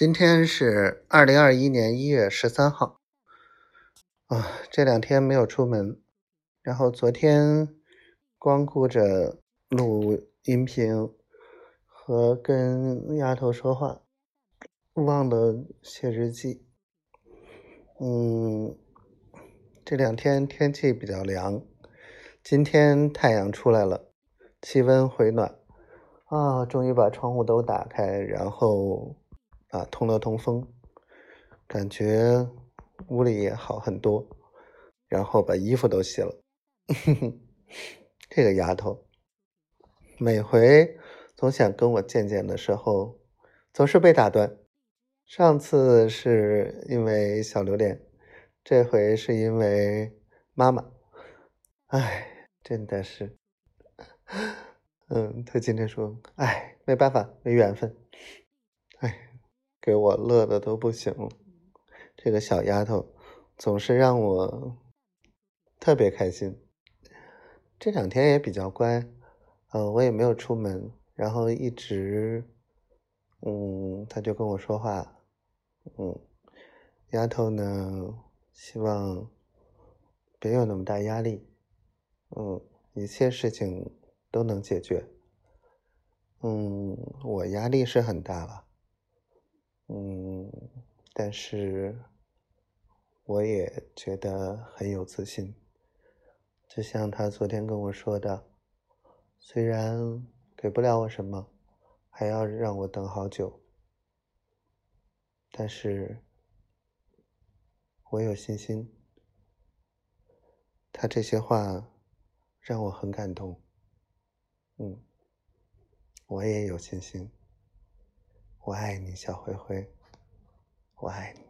今天是二零二一年一月十三号，啊，这两天没有出门，然后昨天光顾着录音频和跟丫头说话，忘了写日记。嗯，这两天天气比较凉，今天太阳出来了，气温回暖，啊，终于把窗户都打开，然后。啊，通了通风，感觉屋里也好很多。然后把衣服都洗了。这个丫头，每回总想跟我见见的时候，总是被打断。上次是因为小榴莲，这回是因为妈妈。哎，真的是。嗯，他今天说，哎，没办法，没缘分。哎。给我乐的都不行，这个小丫头总是让我特别开心。这两天也比较乖，呃，我也没有出门，然后一直，嗯，她就跟我说话，嗯，丫头呢，希望别有那么大压力，嗯，一切事情都能解决，嗯，我压力是很大了。但是我也觉得很有自信，就像他昨天跟我说的，虽然给不了我什么，还要让我等好久，但是我有信心。他这些话让我很感动，嗯，我也有信心。我爱你，小灰灰，我爱你。